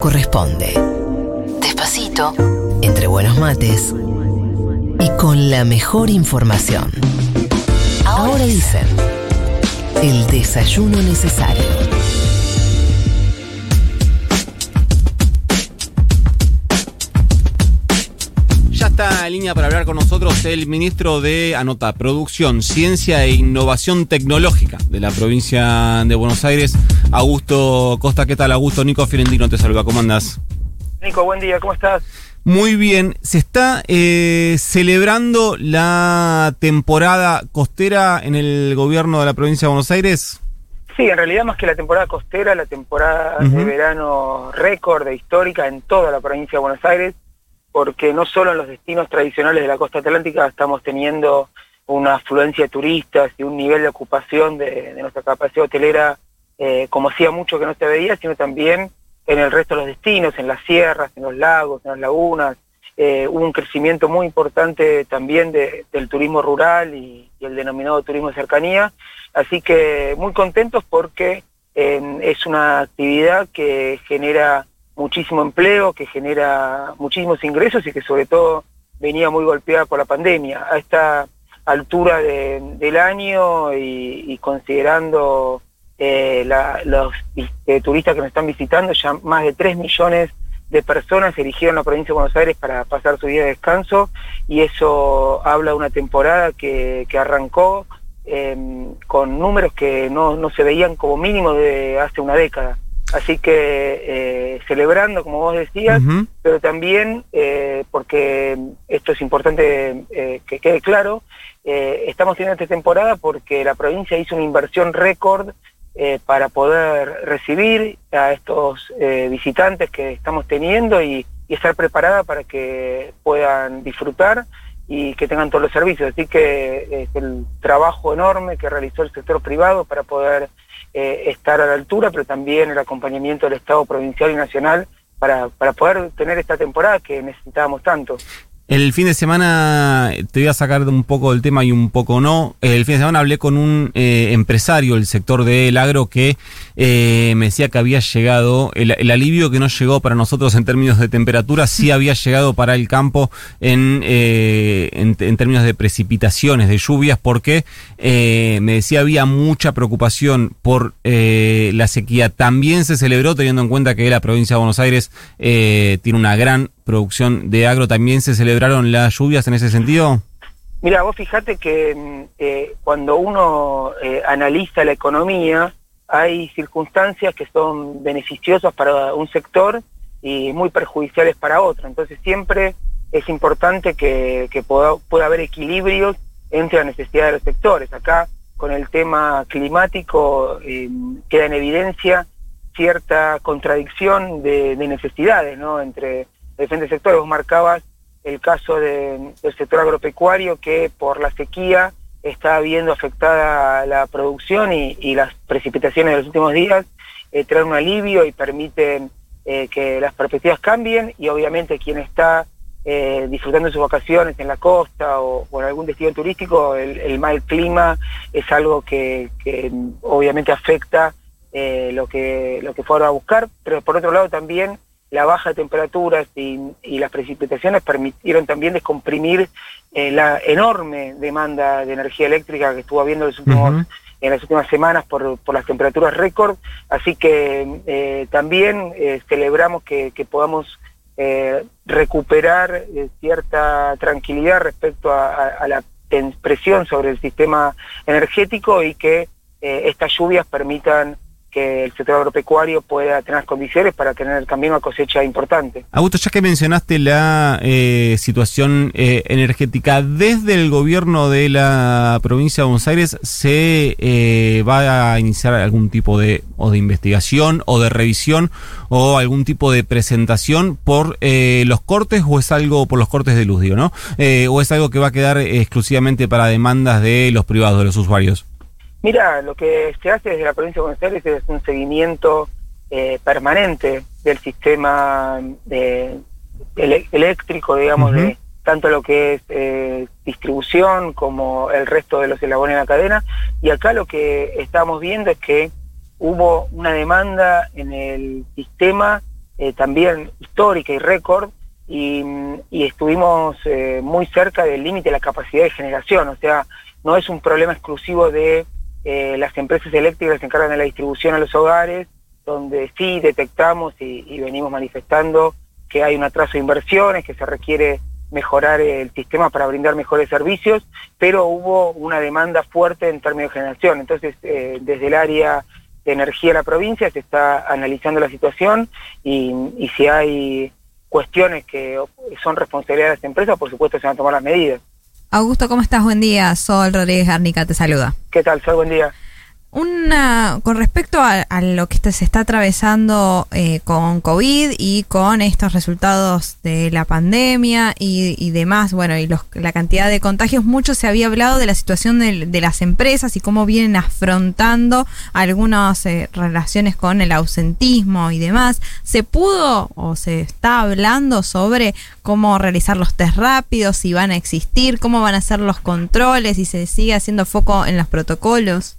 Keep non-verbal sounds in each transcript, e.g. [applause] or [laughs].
corresponde. Despacito, entre buenos mates y con la mejor información. Ahora dicen, el desayuno necesario. Línea para hablar con nosotros el ministro de Anota, Producción, Ciencia e Innovación Tecnológica de la provincia de Buenos Aires, Augusto Costa. ¿Qué tal, Augusto? Nico Fiorentino te saluda. ¿Cómo andas? Nico, buen día, ¿cómo estás? Muy bien. Se está eh, celebrando la temporada costera en el gobierno de la provincia de Buenos Aires. Sí, en realidad más que la temporada costera, la temporada de verano récord e histórica en toda la provincia de Buenos Aires, porque no solo en los destinos tradicionales de la costa atlántica estamos teniendo una afluencia de turistas y un nivel de ocupación de, nuestra capacidad hotelera eh, como hacía mucho que no se veía, sino también en el resto de los destinos, en las sierras, en los lagos, en las lagunas. Eh, hubo un crecimiento muy importante también de- del turismo rural y, y el denominado turismo de cercanía. Así que muy contentos porque eh, es una actividad que genera muchísimo empleo, que genera muchísimos ingresos y que sobre todo venía muy golpeada por la pandemia. A esta altura de- del año y, considerando eh, los eh, turistas que nos están visitando, ya más de 3 millones de personas eligieron la provincia de Buenos Aires para pasar su día de descanso y eso habla de una temporada que, que arrancó eh, con números que no, no se veían como mínimo de hace una década. Así que eh, celebrando, como vos decías, pero también, eh, porque esto es importante eh, que quede claro, eh, estamos teniendo esta temporada porque la provincia hizo una inversión récord eh, para poder recibir a estos eh, visitantes que estamos teniendo y, y estar preparada para que puedan disfrutar y que tengan todos los servicios. Así que es el trabajo enorme que realizó el sector privado para poder eh, estar a la altura, pero también el acompañamiento del Estado provincial y nacional para, para poder tener esta temporada que necesitábamos tanto. El fin de semana, te voy a sacar un poco del tema y un poco no. El fin de semana hablé con un eh, empresario del sector del agro que eh, me decía que había llegado, el, el alivio que no llegó para nosotros en términos de temperatura, sí había llegado para el campo en, eh, en, en términos de precipitaciones, de lluvias, porque eh, me decía había mucha preocupación por eh, la sequía. También se celebró, teniendo en cuenta que la provincia de Buenos Aires eh, tiene una gran producción de agro, ¿también se celebraron las lluvias en ese sentido? Mira, vos fijate que mm, eh, cuando uno eh, analiza la economía, hay circunstancias que son beneficiosas para un sector y muy perjudiciales para otro. Entonces siempre es importante que, que pueda, pueda haber equilibrios entre las necesidades de los sectores. Acá con el tema climático eh, queda en evidencia cierta contradicción de, de necesidades ¿no? entre diferentes sectores. Vos marcabas el caso de- del sector agropecuario que por la sequía está viendo afectada la producción y, y las precipitaciones de los últimos días eh, traen un alivio y permiten eh, que las perspectivas cambien y obviamente quien está eh, disfrutando sus vacaciones en la costa o, o en algún destino turístico, el, el mal clima es algo que, que obviamente afecta eh, lo que lo que fueron a buscar, pero por otro lado también la baja de temperaturas y, y las precipitaciones permitieron también descomprimir eh, la enorme demanda de energía eléctrica que estuvo habiendo en, los últimos, Ujú. en las últimas semanas por, por las temperaturas récord. Así que eh, también eh, celebramos que, que podamos recuperar cierta tranquilidad respecto a, a- a la presión sobre el sistema energético y que estas lluvias permitan que el sector agropecuario pueda tener condiciones para tener también una cosecha importante. Augusto, ya que mencionaste la eh, situación eh, energética, desde el gobierno de la provincia de Buenos Aires se eh, va a iniciar algún tipo de o de investigación o de revisión o algún tipo de presentación por eh, los cortes o es algo por los cortes de luz, digo, ¿no? Eh, o es algo que va a quedar exclusivamente para demandas de los privados, de los usuarios. Mira, lo que se hace desde la provincia de Buenos Aires es un seguimiento eh, permanente del sistema de- ele- eléctrico, digamos, de tanto lo que es eh, distribución como el resto de los eslabones de la cadena. Y acá lo que estamos viendo es que hubo una demanda en el sistema también histórica y récord, y, estuvimos muy cerca del límite de la capacidad de generación, o sea, no es un problema exclusivo de las empresas eléctricas se encargan de la distribución a los hogares, donde sí detectamos y, venimos manifestando que hay un atraso de inversiones, que se requiere mejorar el sistema para brindar mejores servicios, pero hubo una demanda fuerte en términos de generación. Entonces, eh, desde el área de energía de la provincia se está analizando la situación y, y, si hay cuestiones que son responsabilidad de las empresas, por supuesto se van a tomar las medidas. Augusto, ¿cómo estás? Buen día. Sol Rodríguez Garnica te saluda. ¿Qué tal, Sol? Buen día. Una, con respecto a, lo que se está atravesando eh, con COVID y con estos resultados de la pandemia y, demás, bueno, y la cantidad de contagios, mucho se había hablado de la situación de, las empresas y cómo vienen afrontando algunas eh, relaciones con el ausentismo y demás. ¿Se pudo o se está hablando sobre cómo realizar los test rápidos, si van a existir, cómo van a ser los controles y se sigue haciendo foco en los protocolos?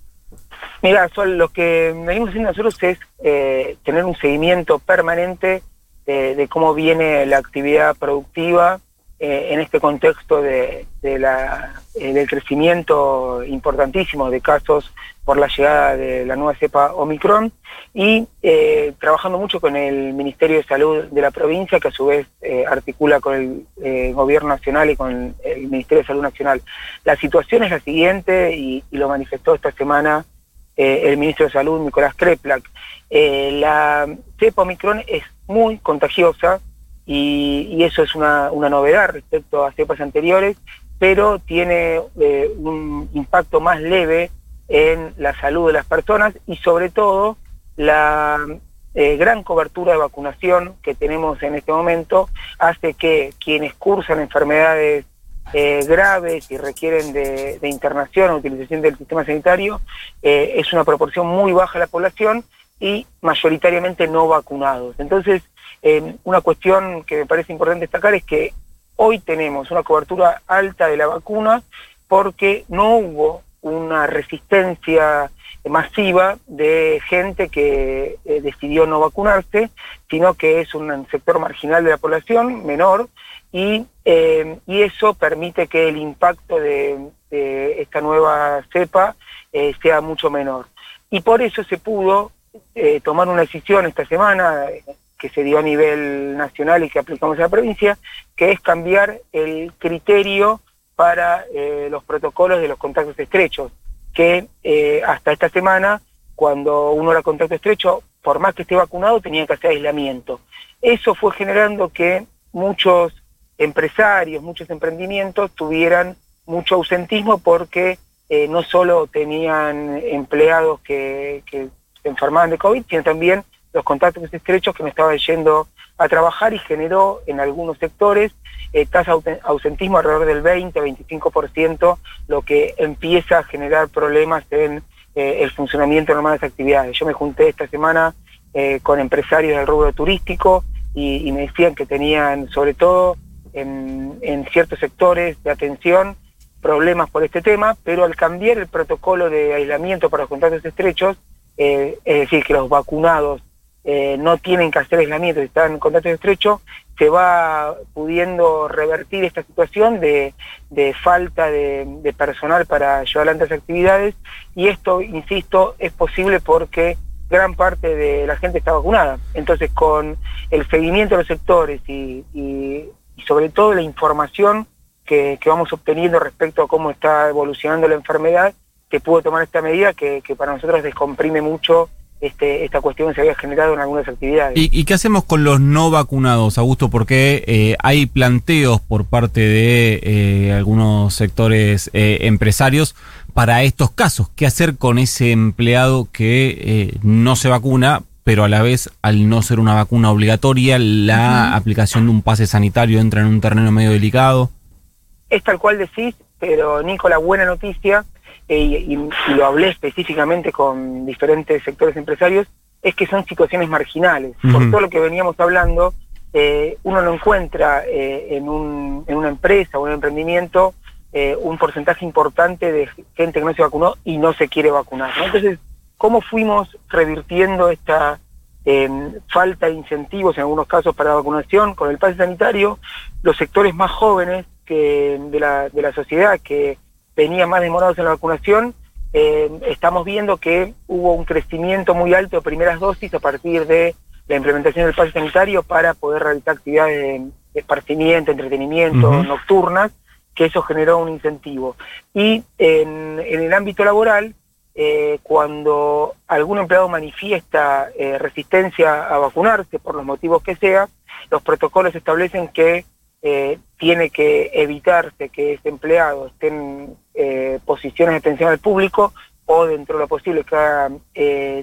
Mira, Sol, lo que venimos haciendo nosotros es eh, tener un seguimiento permanente de, cómo viene la actividad productiva eh, en este contexto de, eh, del crecimiento importantísimo de casos por la llegada de la nueva cepa Omicron y trabajando mucho con el Ministerio de Salud de la provincia, que a su vez articula con el Gobierno Nacional y con el Ministerio de Salud Nacional. La situación es la siguiente y lo manifestó esta semana eh, el ministro de Salud, Nicolás Kreplak. Eh, la cepa Omicron es muy contagiosa y, eso es una, novedad respecto a cepas anteriores, pero tiene eh, un impacto más leve en la salud de las personas y sobre todo la gran cobertura de vacunación que tenemos en este momento hace que quienes cursan enfermedades eh, graves y requieren de, internación o utilización del sistema sanitario, eh, es una proporción muy baja de la población y mayoritariamente no vacunados. Entonces, eh, una cuestión que me parece importante destacar es que hoy tenemos una cobertura alta de la vacuna porque no hubo una resistencia masiva de gente que decidió no vacunarse, sino que es un sector marginal de la población, menor, y, eh, y eso permite que el impacto de, esta nueva cepa eh, sea mucho menor. Y por eso se pudo eh, tomar una decisión esta semana que se dio a nivel nacional y que aplicamos a la provincia, que es cambiar el criterio para los protocolos de los contactos estrechos, que hasta esta semana, cuando uno era contacto estrecho, por más que esté vacunado, tenía que hacer aislamiento. Eso fue generando que muchos empresarios, muchos emprendimientos tuvieran mucho ausentismo porque eh, no solo tenían empleados que, se enfermaban de COVID, sino también los contactos estrechos que no estaban yendo a trabajar y generó en algunos sectores eh, tasa de ausentismo alrededor del 20-25%, lo que empieza a generar problemas en eh, el funcionamiento normal de las actividades. Yo me junté esta semana con empresarios del rubro turístico y me decían que tenían sobre todo en, ciertos sectores de atención problemas por este tema, pero al cambiar el protocolo de aislamiento para los contactos estrechos, eh, es decir, que los vacunados eh, no tienen que hacer aislamiento, están en contacto estrecho, se va pudiendo revertir esta situación de, falta de, personal para llevar adelante las actividades y esto, insisto, es posible porque gran parte de la gente está vacunada. Entonces, con el seguimiento de los sectores y y sobre todo la información que, vamos obteniendo respecto a cómo está evolucionando la enfermedad, que pudo tomar esta medida que, para nosotros descomprime mucho este, esta cuestión se había generado en algunas actividades. ¿Y, qué hacemos con los no vacunados, Augusto? Porque eh, hay planteos por parte de eh, algunos sectores eh, empresarios para estos casos. ¿Qué hacer con ese empleado que no se vacuna pero a la vez, al no ser una vacuna obligatoria, la aplicación de un pase sanitario entra en un terreno medio delicado. Es tal cual decís, pero Nico, la buena noticia, eh, y, lo hablé específicamente con diferentes sectores empresarios, es que son situaciones marginales. Por todo lo que veníamos hablando, eh, uno no encuentra eh, en, un, en, una empresa o un emprendimiento un porcentaje importante de gente que no se vacunó y no se quiere vacunar. Entonces, cómo fuimos revirtiendo esta, falta de incentivos en algunos casos para la vacunación, con el pase sanitario, los sectores más jóvenes que de, la, de la sociedad que venían más demorados en la vacunación, estamos viendo que hubo un crecimiento muy alto de primeras dosis a partir de la implementación del pase sanitario para poder realizar actividades de esparcimiento, entretenimiento, nocturnas, que eso generó un incentivo. Y en, el ámbito laboral, eh, cuando algún empleado manifiesta eh, resistencia a vacunarse, por los motivos que sea, los protocolos establecen que eh, tiene que evitarse que ese empleado esté en posiciones de atención al público o dentro de lo posible que haga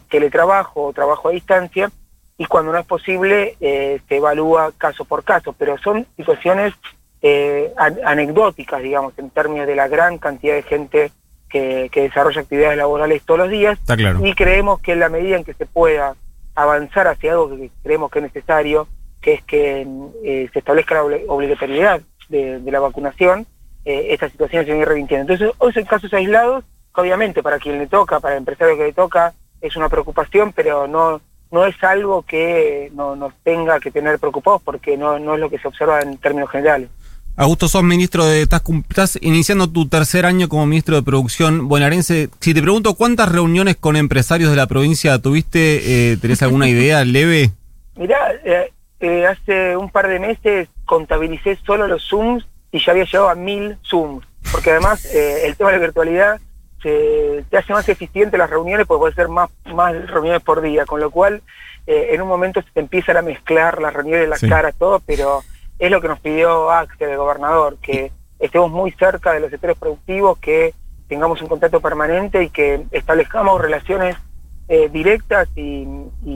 teletrabajo o trabajo a distancia, y cuando no es posible se evalúa caso por caso, pero son situaciones eh, anecdóticas, digamos, en términos de la gran cantidad de gente que, desarrolla actividades laborales todos los días. Y creemos que en la medida en que se pueda avanzar hacia algo que creemos que es necesario, que es que eh, se establezca la obligatoriedad de, la vacunación, eh, esta situación se viene revintiendo. Entonces, hoy son casos aislados, obviamente para quien le toca, para el empresario que le toca, es una preocupación, pero no no es algo que no, nos tenga que tener preocupados porque no, no es lo que se observa en términos generales. Augusto, sos ministro de. Estás, estás, iniciando tu tercer año como ministro de Producción bonaerense. Si te pregunto, ¿cuántas reuniones con empresarios de la provincia tuviste? Eh, ¿Tenés alguna idea leve? [laughs] Mirá, eh, eh, hace un par de meses contabilicé solo los Zooms y ya había llegado a mil Zooms. Porque además el tema de la virtualidad se, te hace más eficiente las reuniones porque puede ser más, más reuniones por día. Con lo cual, en un momento se te empiezan a mezclar las reuniones, las caras, todo, pero es lo que nos pidió Axel, el gobernador, que estemos muy cerca de los sectores productivos, que tengamos un contacto permanente y que establezcamos relaciones eh, directas y,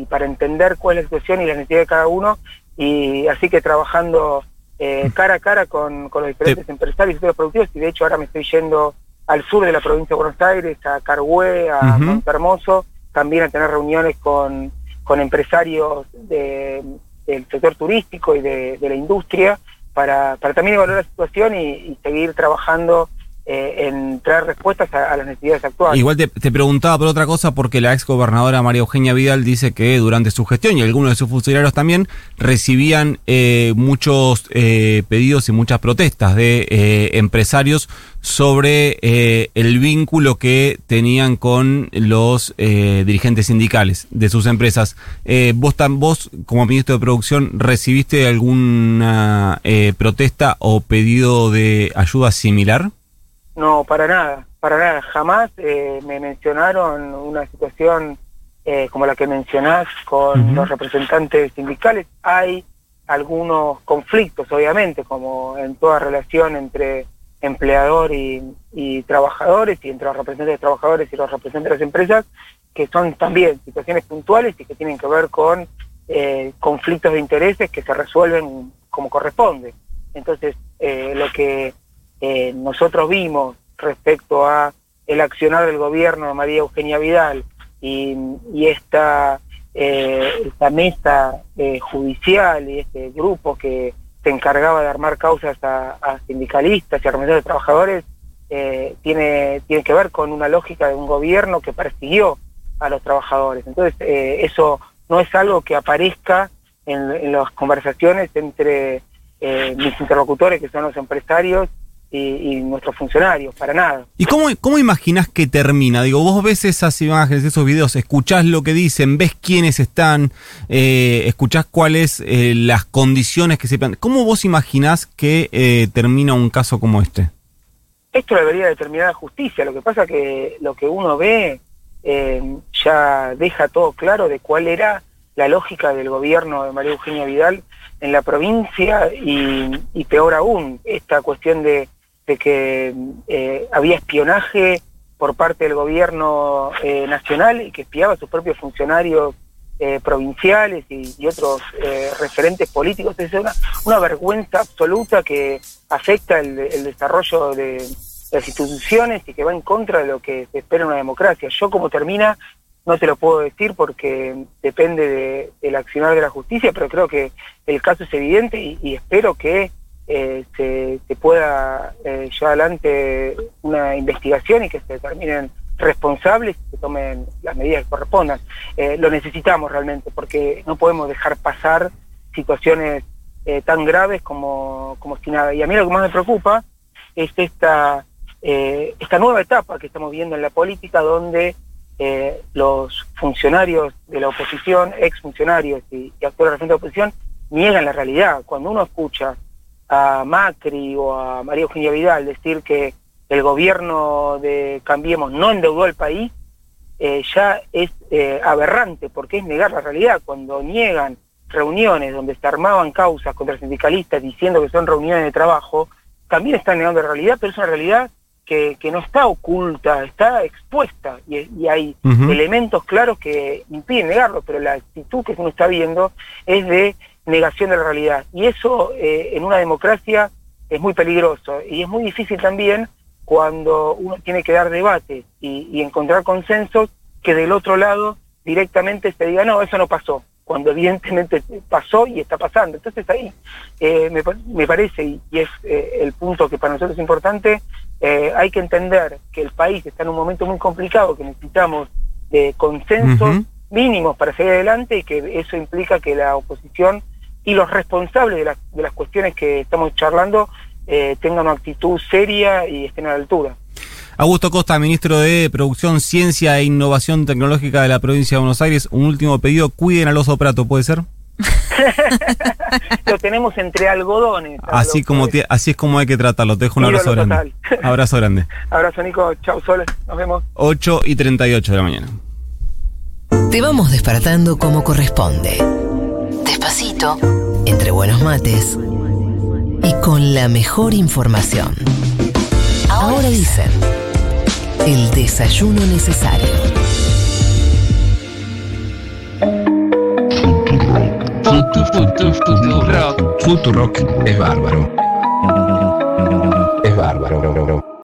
para entender cuál es la situación y la necesidad de cada uno, y así que trabajando eh, cara a cara con, los diferentes empresarios y sectores productivos, y de hecho ahora me estoy yendo al sur de la provincia de Buenos Aires, a Carhué, a Montermoso, también a tener reuniones con, con empresarios de del sector turístico y de, la industria para, para, también evaluar la situación y, seguir trabajando eh, en traer respuestas a, las necesidades actuales. Igual te, preguntaba por otra cosa porque la ex gobernadora María Eugenia Vidal dice que durante su gestión y algunos de sus funcionarios también recibían eh, muchos eh, pedidos y muchas protestas de empresarios sobre el vínculo que tenían con los dirigentes sindicales de sus empresas. vos, vos, como ministro de Producción, ¿recibiste alguna protesta o pedido de ayuda similar? No, para nada, para nada. Jamás eh, me mencionaron una situación eh, como la que mencionás con los representantes sindicales. Hay algunos conflictos, obviamente, como en toda relación entre empleador y, trabajadores y entre los representantes de trabajadores y los representantes de las empresas, que son también situaciones puntuales y que tienen que ver con eh, conflictos de intereses que se resuelven como corresponde. Entonces, lo que eh, nosotros vimos respecto a el accionar del gobierno de María Eugenia Vidal y, esta, eh, esta mesa eh, judicial y este grupo que se encargaba de armar causas a, sindicalistas y a representantes de trabajadores, tiene, tiene que ver con una lógica de un gobierno que persiguió a los trabajadores. Entonces, eso no es algo que aparezca en, en las conversaciones entre mis interlocutores, que son los empresarios, y, nuestros funcionarios, para nada. ¿Y cómo, cómo imaginás que termina? Digo, vos ves esas imágenes, esos videos, escuchás lo que dicen, ves quiénes están, eh, escuchás cuáles eh, las condiciones que se plantean. ¿Cómo vos imaginás que eh, termina un caso como este? Esto debería determinar la justicia. Lo que pasa que lo que uno ve eh, ya deja todo claro de cuál era la lógica del gobierno de María Eugenia Vidal en la provincia y, y peor aún, esta cuestión de de que eh, había espionaje por parte del gobierno eh, nacional y que espiaba a sus propios funcionarios eh, provinciales y, otros referentes políticos. Es una, una, vergüenza absoluta que afecta el, desarrollo de las instituciones y que va en contra de lo que se espera en una democracia. Yo como termina no te lo puedo decir porque depende del accionar de la justicia, pero creo que el caso es evidente y espero que eh, se, pueda eh, llevar adelante una investigación y que se determinen responsables y se tomen las medidas que correspondan. Eh, lo necesitamos realmente porque no podemos dejar pasar situaciones eh, tan graves como, como si nada. Y a mí lo que más me preocupa es esta, esta nueva etapa que estamos viendo en la política donde los funcionarios de la oposición, exfuncionarios y, y representantes de la oposición, niegan la realidad. Cuando uno escucha a Macri o a María Eugenia Vidal decir que el gobierno de Cambiemos no endeudó al país, eh, ya es eh, aberrante, porque es negar la realidad. Cuando niegan reuniones donde se armaban causas contra sindicalistas diciendo que son reuniones de trabajo, también están negando la realidad, pero es una realidad que, no está oculta, está expuesta y, hay elementos claros que impiden negarlo, pero la actitud que uno está viendo es de negación de la realidad. Y eso eh, en una democracia es muy peligroso y es muy difícil también cuando uno tiene que dar debate y, encontrar consensos, que del otro lado directamente se diga, no, eso no pasó, cuando evidentemente pasó y está pasando. Entonces ahí eh, me, parece, y, es eh, el punto que para nosotros es importante, eh, hay que entender que el país está en un momento muy complicado, que necesitamos de consensos mínimos para seguir adelante y que eso implica que la oposición y los responsables de, de las cuestiones que estamos charlando eh, tengan una actitud seria y estén a la altura. Augusto Costa, ministro de Producción, Ciencia e Innovación Tecnológica de la provincia de Buenos Aires. Un último pedido, cuiden al oso prato, ¿puede ser? [laughs] lo tenemos entre algodones. Así como así es como hay que tratarlo. Te dejo un abrazo grande. [laughs] Abrazo grande. abrazo Nico, chau Sol, nos vemos. 8 y 38 de la mañana. Te vamos despertando como corresponde. Despacito, entre buenos mates y con la mejor información. Ahora dicen, el desayuno necesario. Futurock es bárbaro. Es bárbaro.